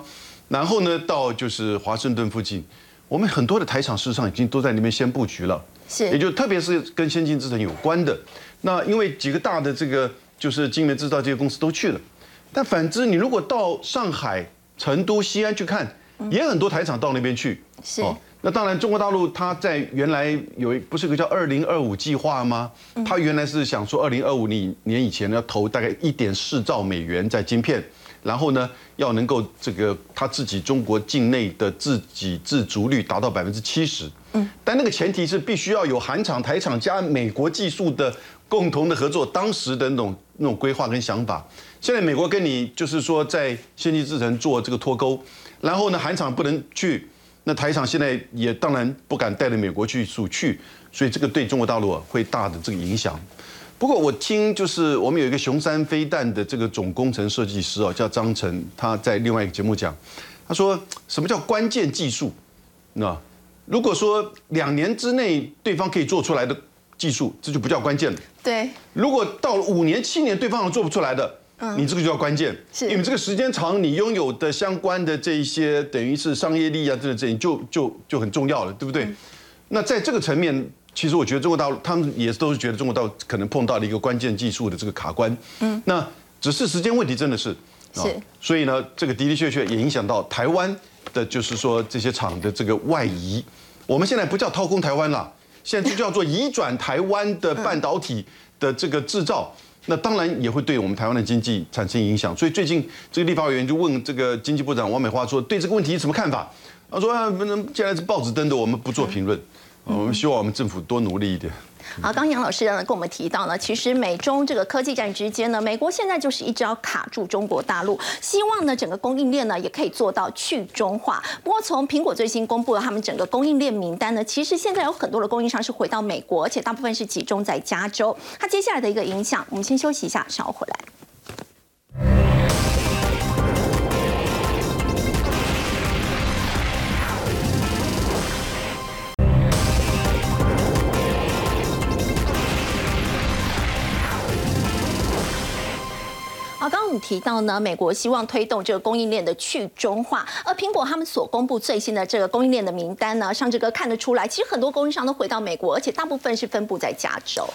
然后呢，到就是华盛顿附近，我们很多的台厂事实上已经都在那边先布局了。
是
也就特别是跟先进制程有关的。那因为几个大的这个就是晶圆制造这些公司都去了，但反之，你如果到上海、成都、西安去看，也很多台厂到那边去。
是
那当然，中国大陆它在原来有一不是有个叫“二零二五”计划吗？它原来是想说，二零二五年年以前要投大概一点四兆美元在晶片，然后呢，要能够这个它自己中国境内的自给自足率达到百分之七十。嗯，但那个前提是必须要有韩厂、台厂加美国技术的共同的合作，当时的那种那种规划跟想法。现在美国跟你就是说在先进制程做这个脱钩，然后呢，韩厂不能去。那台厂现在也当然不敢带着美国去数去，所以这个对中国大陆啊会大的这个影响。不过我听就是我们有一个雄山飞弹的这个总工程设计师哦，叫张晨，他在另外一个节目讲，他说什么叫关键技术？那如果说两年之内对方可以做出来的技术，这就不叫关键了。
对，
如果到了五年、七年对方都做不出来的，你这个就叫关键，
是。
因为这个时间长，你拥有的相关的这一些等于是商业利益啊，这这就就就很重要了，对不对？那在这个层面，其实我觉得中国大陆他们也都是觉得中国大陆可能碰到了一个关键技术的这个卡关，嗯，那只是时间问题，真的是，啊
是
所以呢，这个的的确确也影响到台湾的，就是说这些厂的这个外移。我们现在不叫掏空台湾了，现在就叫做移转台湾的半导体的这个制造。那当然也会对我们台湾的经济产生影响。所以最近这个立法委员就问这个经济部长王美花说，对这个问题有什么看法？他说啊，不能，既然是报纸登的，我们不做评论。我们希望我们政府多努力一点。
好，刚刚杨老师呢跟我们提到呢，其实美中这个科技战之间呢，美国现在就是一直要卡住中国大陆，希望呢整个供应链呢也可以做到去中化。不过从苹果最新公布了他们整个供应链名单呢，其实现在有很多的供应商是回到美国，而且大部分是集中在加州。它接下来的一个影响，我们先休息一下，稍后回来。提到呢，美国希望推动这个供应链的去中化，而苹果他们所公布最新的这个供应链的名单呢，上这个看得出来，其实很多供应商都回到美国，而且大部分是分布在加州。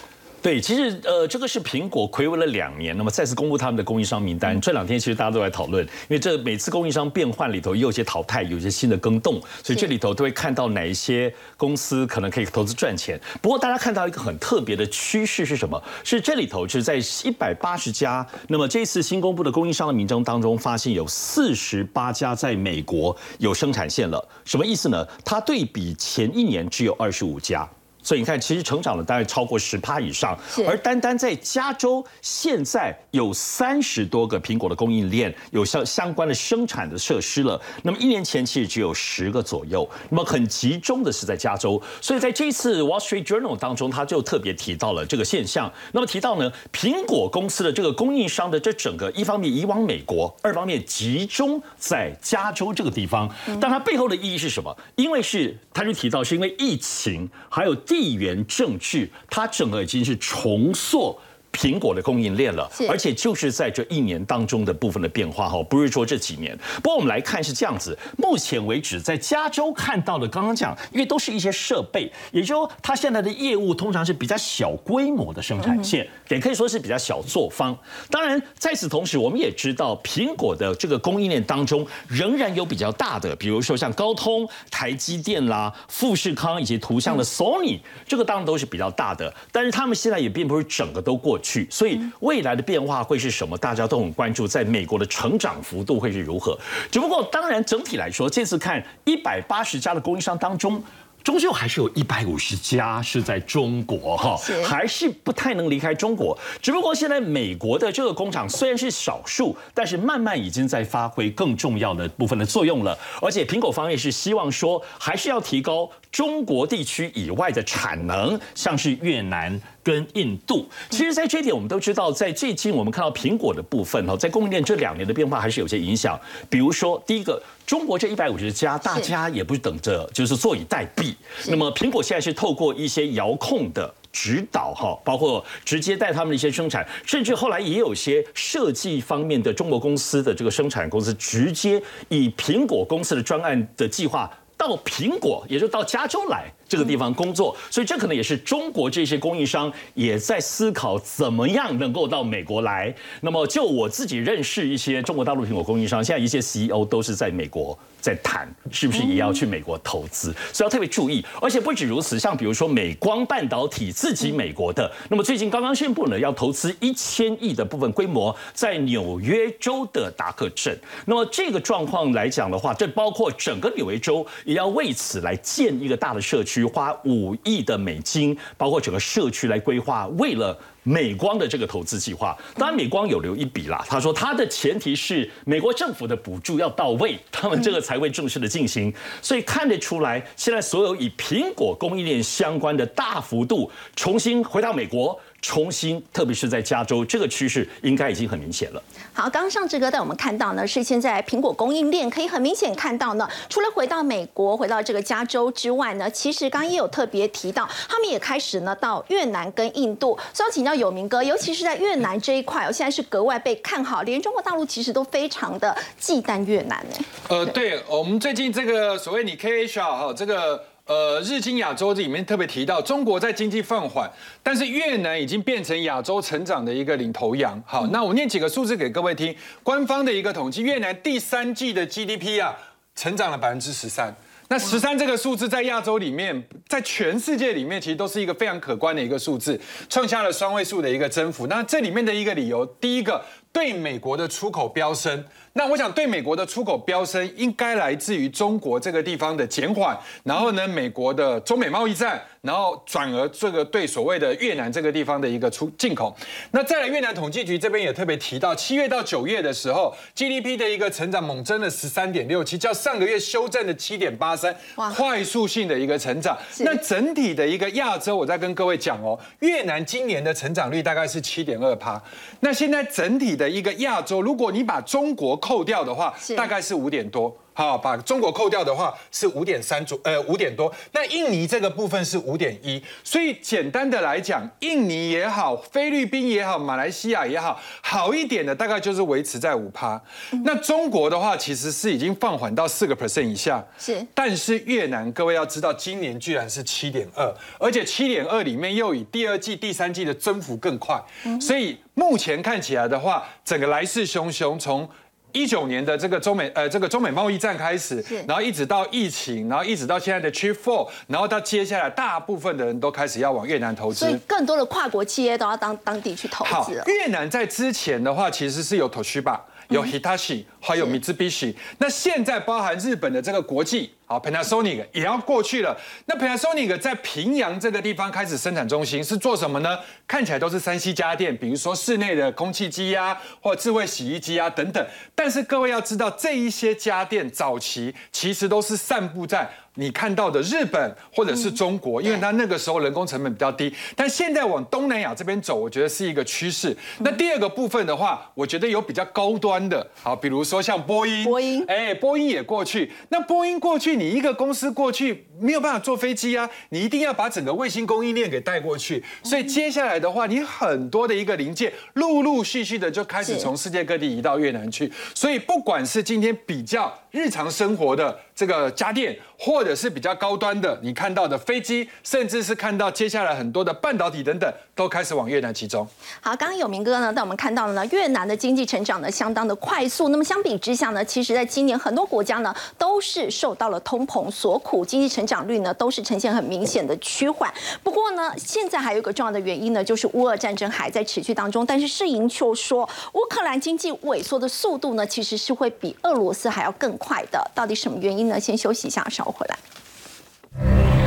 对，其实呃，这个是苹果暌违了两年，那么再次公布他们的供应商名单。这两天其实大家都在讨论，因为这每次供应商变换里头也有些淘汰，有些新的更动，所以这里头都会看到哪一些公司可能可以投资赚钱。不过大家看到一个很特别的趋势是什么？是这里头就是在一百八十家，那么这一次新公布的供应商的名单当中，发现有四十八家在美国有生产线了。什么意思呢？它对比前一年只有二十五家。所以你看，其实成长了大概超过十趴以上，而单单在加州，现在有三十多个苹果的供应链，有相相关的生产的设施了。那么一年前其实只有十个左右，那么很集中的是在加州。所以在这次 Wall Street Journal 当中，他就特别提到了这个现象。那么提到呢，苹果公司的这个供应商的这整个一方面移往美国，二方面集中在加州这个地方。但它背后的意义是什么？因为是他就提到是因为疫情，还有地缘政治，它整个已经是重塑。苹果的供应链了，而且就是在这一年当中的部分的变化哈，不是说这几年。不过我们来看是这样子，目前为止在加州看到的，刚刚讲，因为都是一些设备，也就是说它现在的业务通常是比较小规模的生产线，也可以说是比较小作坊。当然，在此同时，我们也知道苹果的这个供应链当中仍然有比较大的，比如说像高通、台积电啦、富士康以及图像的 Sony，这个当然都是比较大的，但是他们现在也并不是整个都过去，所以未来的变化会是什么？大家都很关注，在美国的成长幅度会是如何？只不过，当然整体来说，这次看一百八十家的供应商当中。终究还是有一百五十家是在中国哈，还是不太能离开中国。只不过现在美国的这个工厂虽然是少数，但是慢慢已经在发挥更重要的部分的作用了。而且苹果方面是希望说，还是要提高中国地区以外的产能，像是越南。跟印度，其实，在这一点我们都知道，在最近我们看到苹果的部分哈，在供应链这两年的变化还是有些影响。比如说，第一个，中国这一百五十家，大家也不是等着就是坐以待毙。那么，苹果现在是透过一些遥控的指导哈，包括直接带他们的一些生产，甚至后来也有些设计方面的中国公司的这个生产公司，直接以苹果公司的专案的计划到苹果，也就到加州来。这个地方工作，所以这可能也是中国这些供应商也在思考怎么样能够到美国来。那么就我自己认识一些中国大陆苹果供应商，现在一些 CEO 都是在美国在谈，是不是也要去美国投资，所以要特别注意。而且不止如此，像比如说美光半导体自己美国的，那么最近刚刚宣布呢，要投资一千亿的部分规模在纽约州的达克镇。那么这个状况来讲的话，这包括整个纽约州也要为此来建一个大的社区。花五亿的美金，包括整个社区来规划，为了美光的这个投资计划。当然，美光有留一笔啦。他说，他的前提是美国政府的补助要到位，他们这个才会正式的进行。所以看得出来，现在所有以苹果供应链相关的大幅度重新回到美国。重新，特别是在加州，这个趋势应该已经很明显了。
好，刚刚上志哥带我们看到呢，是现在苹果供应链可以很明显看到呢，除了回到美国、回到这个加州之外呢，其实刚刚也有特别提到，他们也开始呢到越南跟印度。所以要请教有明哥，尤其是在越南这一块，哦，现在是格外被看好，连中国大陆其实都非常的忌惮越南呢。
呃，对，我们最近这个所谓你 K H R 哈，这个呃日经亚洲这里面特别提到，中国在经济放缓，但是越南已经变成亚洲成长的一个领头羊。好，那我念几个数字给各位听，官方的一个统计，越南第三季的 G D P 啊，成长了百分之十三。那十三这个数字在亚洲里面，在全世界里面，其实都是一个非常可观的一个数字，创下了双位数的一个增幅。那这里面的一个理由，第一个对美国的出口飙升。那我想对美国的出口飙升，应该来自于中国这个地方的减缓，然后呢，美国的中美贸易战，然后转而这个对所谓的越南这个地方的一个出进口。那再来，越南统计局这边也特别提到，七月到九月的时候，GDP 的一个成长猛增了十三点六七，较上个月修正的七点八三，快速性的一个成长。那整体的一个亚洲，我再跟各位讲哦，越南今年的成长率大概是七点二趴。那现在整体的一个亚洲，如果你把中国扣掉的话，大概是五点多。好，把中国扣掉的话是五点三左，呃，五点多。那印尼这个部分是五点一，所以简单的来讲，印尼也好，菲律宾也好，马来西亚也好，好一点的大概就是维持在五趴。那中国的话，其实是已经放缓到四个 percent 以下。
是，
但是越南，各位要知道，今年居然是七点二，而且七点二里面又以第二季、第三季的增幅更快，所以目前看起来的话，整个来势汹汹，从一九年的这个中美呃这个中美贸易战开始，然后一直到疫情，然后一直到现在的 Chip Four，然后到接下来大部分的人都开始要往越南投资，
所以更多的跨国企业都要当当地去投资。
越南在之前的话其实是有 Toshiba，有 Hitachi，还有 Mitsubishi，那现在包含日本的这个国际。好，Panasonic 也要过去了。那 Panasonic 在平阳这个地方开始生产中心是做什么呢？看起来都是三 C 家电，比如说室内的空气机呀，或智慧洗衣机啊等等。但是各位要知道，这一些家电早期其实都是散布在你看到的日本或者是中国，因为它那个时候人工成本比较低。但现在往东南亚这边走，我觉得是一个趋势。那第二个部分的话，我觉得有比较高端的，好，比如说像波音，
波音，
哎，波音也过去。那波音过去。你一个公司过去没有办法坐飞机啊，你一定要把整个卫星供应链给带过去。所以接下来的话，你很多的一个零件，陆陆续续的就开始从世界各地移到越南去。所以不管是今天比较日常生活的这个家电，或者是比较高端的，你看到的飞机，甚至是看到接下来很多的半导体等等，都开始往越南集中。
好，刚刚有明哥呢，带我们看到了呢，越南的经济成长呢相当的快速。那么相比之下呢，其实在今年很多国家呢都是受到了通膨所苦，经济成长率呢都是呈现很明显的趋缓。不过呢，现在还有一个重要的原因呢，就是乌俄战争还在持续当中。但是世银却说，乌克兰经济萎缩的速度呢，其实是会比俄罗斯还要更快的。到底什么原因呢？先休息一下，稍后回来。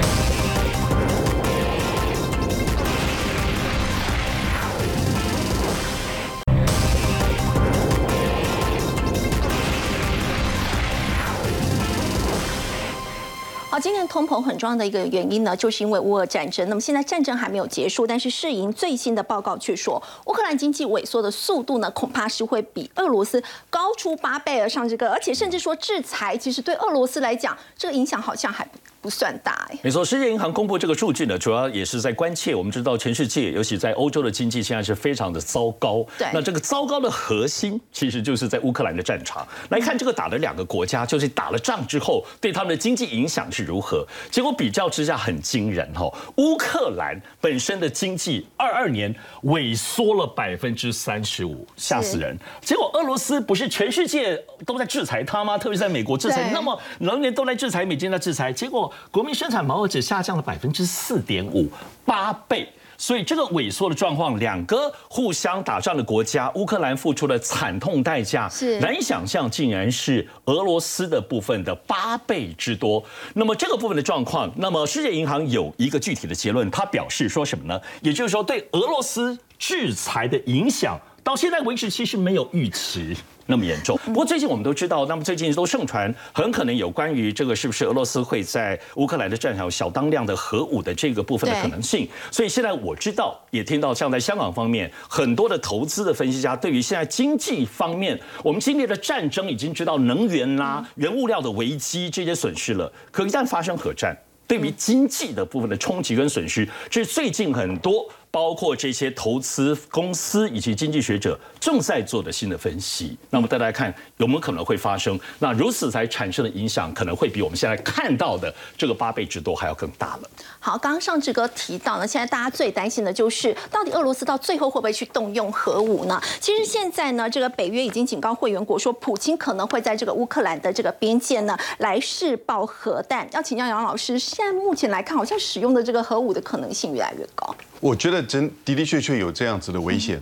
今年通膨很重要的一个原因呢，就是因为乌俄战争。那么现在战争还没有结束，但是世银最新的报告却说，乌克兰经济萎缩的速度呢，恐怕是会比俄罗斯高出八倍而上。这个，而且甚至说制裁，其实对俄罗斯来讲，这个影响好像还。不算大哎，
没错，世界银行公布这个数据呢，主要也是在关切。我们知道，全世界，尤其在欧洲的经济现在是非常的糟糕。
对，
那这个糟糕的核心，其实就是在乌克兰的战场。来看这个打了两个国家，就是打了仗之后，对他们的经济影响是如何？结果比较之下很惊人哈，乌克兰本身的经济二二年萎缩了百分之三十五，吓死人。结果俄罗斯不是全世界都在制裁他吗？特别在美国制裁，那么能源都在制裁，美金在制裁，结果。国民生产毛额只下降了百分之四点五，八倍。所以这个萎缩的状况，两个互相打仗的国家，乌克兰付出了惨痛代价，
是
难以想象，竟然是俄罗斯的部分的八倍之多。那么这个部分的状况，那么世界银行有一个具体的结论，他表示说什么呢？也就是说，对俄罗斯制裁的影响，到现在为止其实没有预期。那么严重。不过最近我们都知道，那么最近都盛传，很可能有关于这个是不是俄罗斯会在乌克兰的战场小当量的核武的这个部分的可能性。所以现在我知道，也听到像在香港方面，很多的投资的分析家对于现在经济方面，我们经历了战争已经知道能源啦、原物料的危机这些损失了，可一旦发生核战。对于经济的部分的冲击跟损失，这是最近很多包括这些投资公司以及经济学者正在做的新的分析。那么大家看有没有可能会发生？那如此才产生的影响，可能会比我们现在看到的这个八倍之多还要更大了。
好，刚刚上志哥提到呢，现在大家最担心的就是到底俄罗斯到最后会不会去动用核武呢？其实现在呢，这个北约已经警告会员国说，普京可能会在这个乌克兰的这个边界呢来试爆核弹。要请教杨老师，现在目前来看，好像使用的这个核武的可能性越来越高。
我觉得真的的确确有这样子的危险。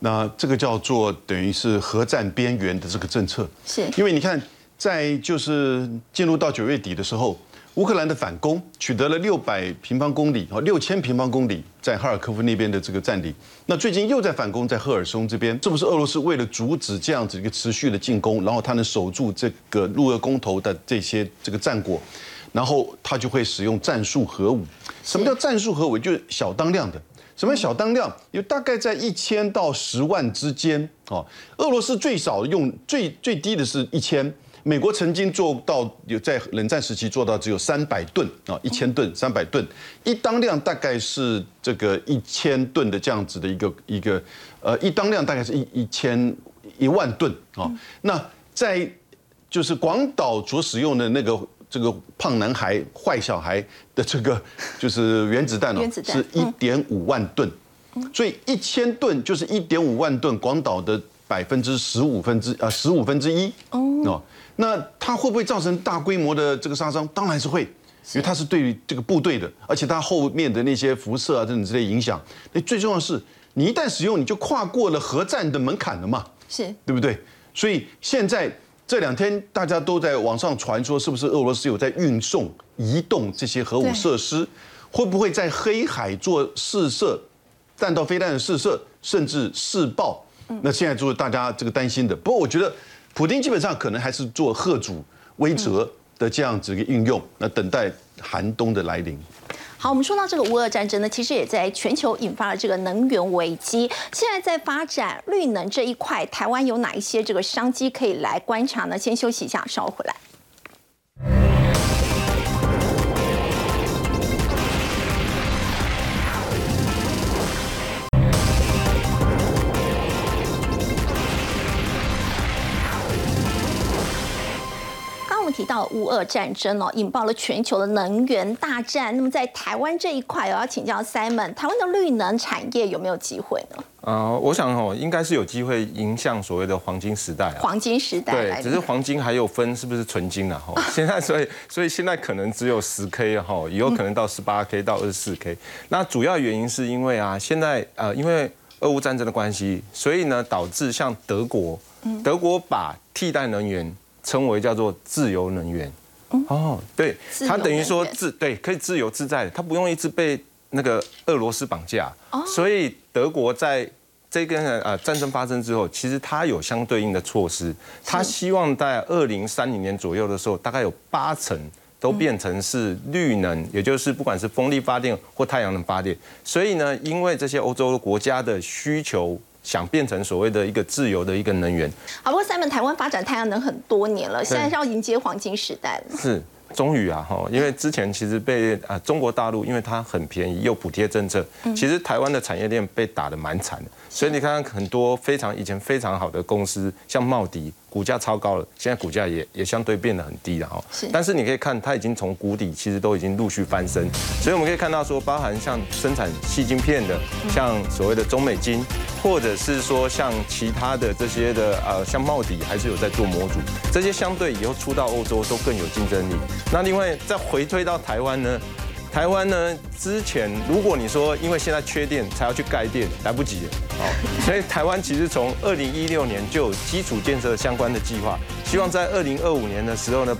那这个叫做等于是核战边缘的这个政策，
是
因为你看，在就是进入到九月底的时候，乌克兰的反攻取得了六百平方公里哦，六千平方公里在哈尔科夫那边的这个占领。那最近又在反攻在赫尔松这边，这不是俄罗斯为了阻止这样子一个持续的进攻，然后他能守住这个入俄公投的这些这个战果，然后他就会使用战术核武。什么叫战术核武？就是小当量的。什么小当量？有大概在一千到十万之间哦。俄罗斯最少用最最低的是一千，美国曾经做到有在冷战时期做到只有三百吨啊，一千吨、三百吨，一当量大概是这个一千吨的这样子的一个一个呃，一当量大概是一一千一万吨啊。那在就是广岛所使用的那个。这个胖男孩、坏小孩的这个 就是原子弹哦，是一点五万吨，所以一千吨就是一点五万吨，广岛的百分之十五分之啊十五分之一哦。那它会不会造成大规模的这个杀伤？当然是会，因为它是对于这个部队的，而且它后面的那些辐射啊等等之类影响。那最重要的是，你一旦使用，你就跨过了核战的门槛了嘛，
是
对不对？所以现在。这两天大家都在网上传说，是不是俄罗斯有在运送、移动这些核武设施？会不会在黑海做试射、弹道飞弹的试射，甚至试爆？那现在就是大家这个担心的。不过我觉得，普京基本上可能还是做贺主威慑的这样子一个运用，那等待寒冬的来临。
好，我们说到这个乌俄战争呢，其实也在全球引发了这个能源危机。现在在发展绿能这一块，台湾有哪一些这个商机可以来观察呢？先休息一下，稍后回来。提到乌俄战争哦，引爆了全球的能源大战。那么在台湾这一块，我要请教 Simon，台湾的绿能产业有没有机会呢？
呃，我想哦，应该是有机会迎向所谓的黄金时代啊。
黄金时代，
对，只是黄金还有分是不是纯金啊？哈，现在所以所以现在可能只有十 K 哈，以后可能到十八 K 到二十四 K。那主要原因是因为啊，现在呃，因为俄乌战争的关系，所以呢，导致像德国，德国把替代能源。称为叫做自由能源，哦，对，它等于说自对可以自由自在，它不用一直被那个俄罗斯绑架，所以德国在这个呃战争发生之后，其实它有相对应的措施，它希望在二零三零年左右的时候，大概有八成都变成是绿能，也就是不管是风力发电或太阳能发电，所以呢，因为这些欧洲国家的需求。想变成所谓的一个自由的一个能源。
好，不过 Simon，台湾发展太阳能很多年了，现在是要迎接黄金时代了。
是，终于啊哈，因为之前其实被啊中国大陆，因为它很便宜又补贴政策，其实台湾的产业链被打得蛮惨的。所以你看看很多非常以前非常好的公司，像茂迪。股价超高了，现在股价也也相对变得很低了哈。是，但是你可以看，它已经从谷底，其实都已经陆续翻身。所以我们可以看到说，包含像生产细晶片的，像所谓的中美金，或者是说像其他的这些的呃，像茂迪还是有在做模组，这些相对以后出到欧洲都更有竞争力。那另外再回推到台湾呢？台湾呢，之前如果你说因为现在缺电才要去盖电，来不及了，好，所以台湾其实从二零一六年就有基础建设相关的计划，希望在二零二五年的时候呢，